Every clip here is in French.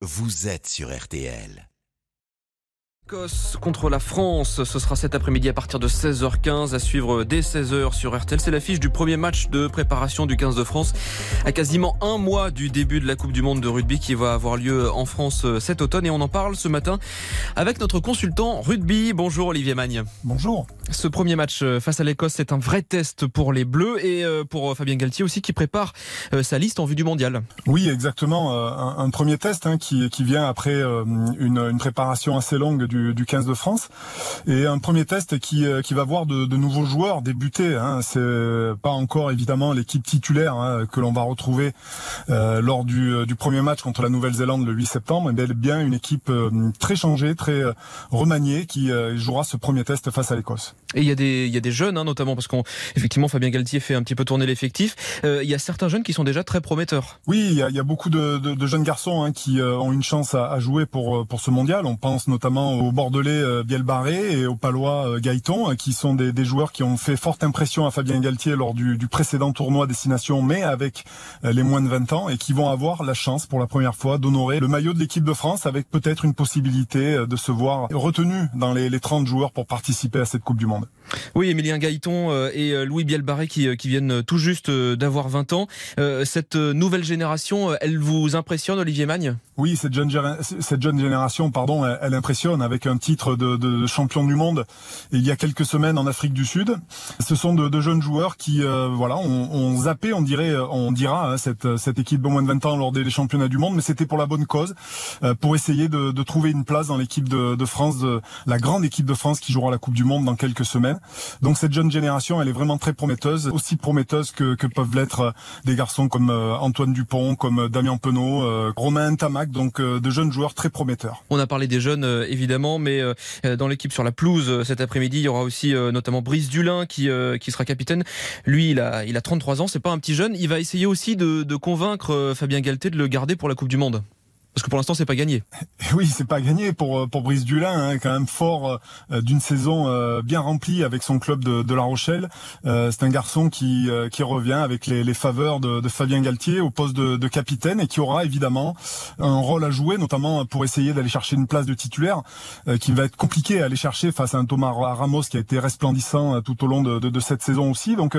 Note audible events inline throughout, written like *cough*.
vous êtes sur RTL. Écosse contre la France, ce sera cet après-midi à partir de 16h15 à suivre dès 16h sur RTL. C'est l'affiche du premier match de préparation du 15 de France à quasiment un mois du début de la Coupe du Monde de rugby qui va avoir lieu en France cet automne et on en parle ce matin avec notre consultant rugby. Bonjour Olivier Magne. Bonjour. Ce premier match face à l'Écosse, c'est un vrai test pour les Bleus et euh, pour Fabien Galtier aussi qui prépare euh, sa liste en vue du mondial. Oui, exactement. Euh, un, un premier test hein, qui, qui, vient après une, une préparation assez longue du du, 15 de France. Et un premier test qui, euh, qui va voir de, de nouveaux joueurs débuter. Hein. C'est pas encore évidemment l'équipe titulaire hein, que l'on va retrouver euh, lors du, euh, du, premier match contre la Nouvelle-Zélande le 8 septembre, mais bien une équipe très changée, très remaniée qui jouera ce premier test face à l'Écosse. Et il y a des, il y a des jeunes hein, notamment parce qu'effectivement Fabien Galtier fait un petit peu tourner l'effectif. il y a certains jeunes qui sont déjà très prometteurs. Oui, il y a, il y a beaucoup de, de, de, jeunes garçons hein, qui ont une chance à, à, jouer pour, pour ce mondial. On pense notamment au Bordelais euh, Bielbarré et au Palois euh, Gaëton, hein, qui sont des, des, joueurs qui ont fait forte impression à Fabien Galtier lors du, du précédent tournoi Destination, mais avec euh, les moins de 20 ans, et qui vont avoir la chance pour la première fois d'honorer le maillot de l'équipe de France avec peut-être une possibilité de se voir retenu dans les, les 30 joueurs pour participer à cette Coupe du Monde. Oui, Emilien Gaëton et Louis Bielbarré qui, qui viennent tout juste d'avoir 20 ans. Cette nouvelle génération, elle vous impressionne, Olivier Magne? Oui, cette jeune, cette jeune génération, pardon, elle, impressionne avec un titre de, de, champion du monde il y a quelques semaines en Afrique du Sud. Ce sont de, de jeunes joueurs qui, euh, voilà, ont, ont, zappé, on dirait, on dira, hein, cette, cette équipe de moins de 20 ans lors des championnats du monde, mais c'était pour la bonne cause, euh, pour essayer de, de, trouver une place dans l'équipe de, de, France, de, la grande équipe de France qui jouera la Coupe du Monde dans quelques semaines. Donc cette jeune génération, elle est vraiment très prometteuse, aussi prometteuse que, que peuvent l'être euh, des garçons comme Antoine Dupont, comme Damien Penaud, Romain Tamac, donc de jeunes joueurs très prometteurs. On a parlé des jeunes évidemment, mais euh, dans l'équipe sur la pelouse euh, cet après-midi. Il y aura aussi euh, notamment Brice Dulin qui, qui sera capitaine. Lui, il a, il a 33 ans, c'est pas un petit jeune. Il va essayer aussi de, de convaincre Fabien Galté de le garder pour la Coupe du Monde. Parce que pour l'instant, c'est pas gagné. *laughs* Oui, c'est pas gagné pour euh, pour Brice Dulin, hein, quand même fort euh, d'une saison euh, bien remplie avec son club de, de La Rochelle. c'est un garçon qui qui revient avec les, les faveurs de, de, Fabien Galtier au poste de, de, capitaine et qui aura évidemment un rôle à jouer, notamment pour essayer d'aller chercher une place de titulaire, qui va être compliqué à aller chercher face à un Thomas Ramos qui a été resplendissant tout au long de, de cette saison aussi. Donc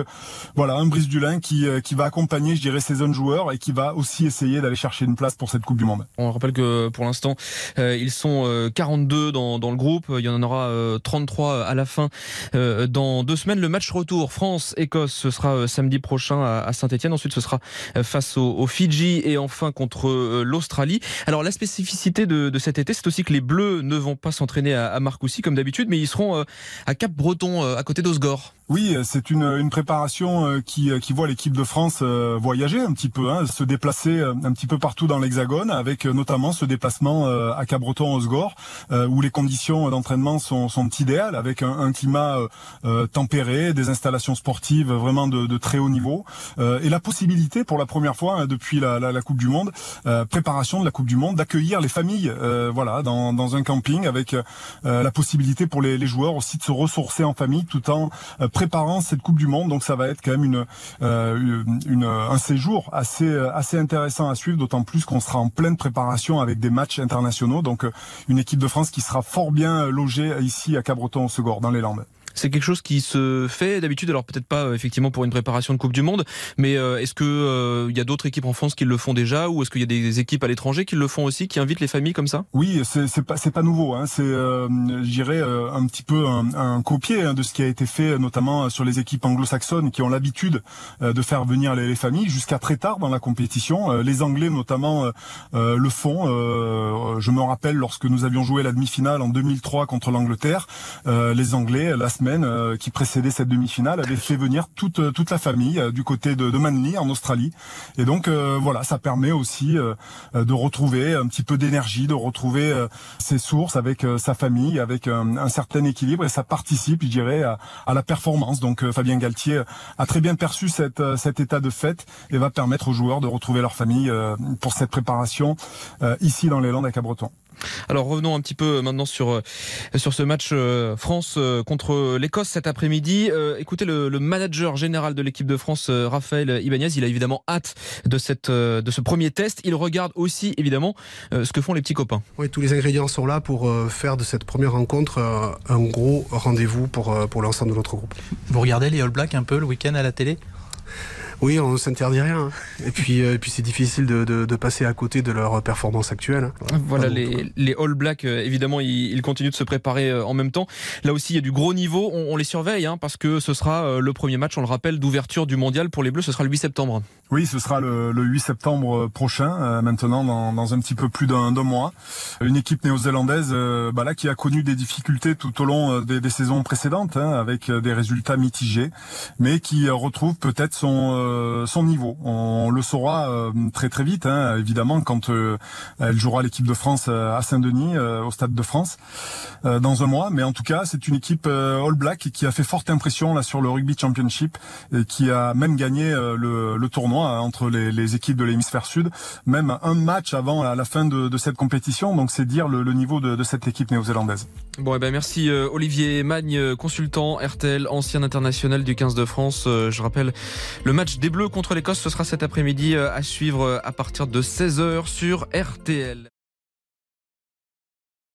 voilà, un Brice Dulin qui qui va accompagner, je dirais, ses jeunes joueurs et qui va aussi essayer d'aller chercher une place pour cette Coupe du Monde. On rappelle que pour l'instant, euh, ils sont 42 euh, dans, dans, le groupe. Il y en aura 33 euh, à la fin dans deux semaines. Le match retour France-Écosse, ce sera samedi prochain à Saint-Etienne. Ensuite, ce sera face aux, Fidji et enfin contre l'Australie. Alors, la spécificité de, de cet été, c'est aussi que les Bleus ne vont pas s'entraîner à, à Marcoussis comme d'habitude, mais ils seront à Cap-Breton, à côté d'Osgore. Oui, c'est une, une préparation qui, qui voit l'équipe de France voyager un petit peu, hein, se déplacer un petit peu partout dans l'Hexagone avec notamment ce déplacement euh, à Cabreton-Osgore, euh, où les conditions d'entraînement sont, sont, idéales, avec un, un climat euh, tempéré, des installations sportives vraiment de, très haut niveau, et la possibilité pour la première fois hein, depuis la, Coupe du Monde, préparation de la Coupe du Monde, d'accueillir les familles, voilà, dans, un camping, avec la possibilité pour les, joueurs aussi de se ressourcer en famille, tout en préparant cette Coupe du Monde. Donc ça va être quand même une un séjour assez assez intéressant à suivre, d'autant plus qu'on sera en pleine préparation avec des matchs internationaux. Donc euh, une équipe de France qui sera fort bien logée ici à Cabreton-Segor dans les Landes. C'est quelque chose qui se fait d'habitude, alors peut-être pas euh, effectivement pour une préparation de Coupe du Monde, mais euh, est-ce que il euh, y a d'autres équipes en France qui le font déjà, ou est-ce qu'il y a des équipes à l'étranger qui le font aussi, qui invitent les familles comme ça? Oui, c'est pas pas nouveau. Hein. C'est, euh, j'irais un petit peu un, un copier hein, de ce qui a été fait, notamment sur les équipes anglo-saxonnes qui ont l'habitude de faire venir les, les familles jusqu'à très tard dans la compétition. les Anglais notamment le font. je me rappelle lorsque nous avions joué la demi-finale en 2003 contre l'Angleterre, les Anglais la euh, qui précédait cette demi-finale avait fait venir toute euh, toute la famille euh, du côté de, de Manly en Australie. Et donc voilà, ça permet aussi de retrouver un petit peu d'énergie, de retrouver ses sources avec sa famille, avec un, certain équilibre et ça participe, je dirais, à, à la performance. Donc Fabien Galtier a très bien perçu cette, cet état de fête et va permettre aux joueurs de retrouver leur famille pour cette préparation ici dans les Landes à Cabreton. Alors revenons un petit peu maintenant sur sur ce match France contre l'Écosse cet après-midi. écoutez le, le, manager général de l'équipe de France, Raphaël Ibanez, il a évidemment hâte de cette de ce premier test. Il regarde aussi évidemment ce que font les petits copains. Oui, tous les ingrédients sont là pour faire de cette première rencontre un gros rendez-vous pour pour l'ensemble de notre groupe. Vous regardez les All Blacks un peu le week-end à la télé? Oui, on ne s'interdit rien. Et puis, euh, et puis c'est difficile de, de, de, passer à côté de leur performance actuelle. Voilà, les, les, All Blacks, euh, évidemment, ils, ils, continuent de se préparer euh, en même temps. Là aussi, il y a du gros niveau. On, on les surveille hein, parce que ce sera le premier match, on le rappelle, d'ouverture du mondial pour les Bleus. Ce sera le 8 septembre. Oui, ce sera le, le 8 septembre prochain, maintenant, dans, un petit peu plus d'un mois. Une équipe néo-zélandaise bah là, qui a connu des difficultés tout au long des, des saisons précédentes, hein, avec des résultats mitigés, mais qui retrouve peut-être son euh, niveau. On le saura euh, très très vite, hein, évidemment, quand euh, elle jouera l'équipe de France à Saint-Denis, au Stade de France, dans un mois. Mais en tout cas, c'est une équipe All Black qui a fait forte impression là sur le Rugby Championship et qui a même gagné le, tournoi hein, entre les, équipes de l'hémisphère sud, même un match avant la fin de, cette compétition. Donc c'est dire le, niveau de, cette équipe néo-zélandaise. Bon, eh ben merci Olivier Magne, consultant RTL, ancien international du 15 de France. je rappelle le match des Bleus contre l'Écosse, ce sera cet après-midi euh, à suivre euh, à partir de 16h sur RTL.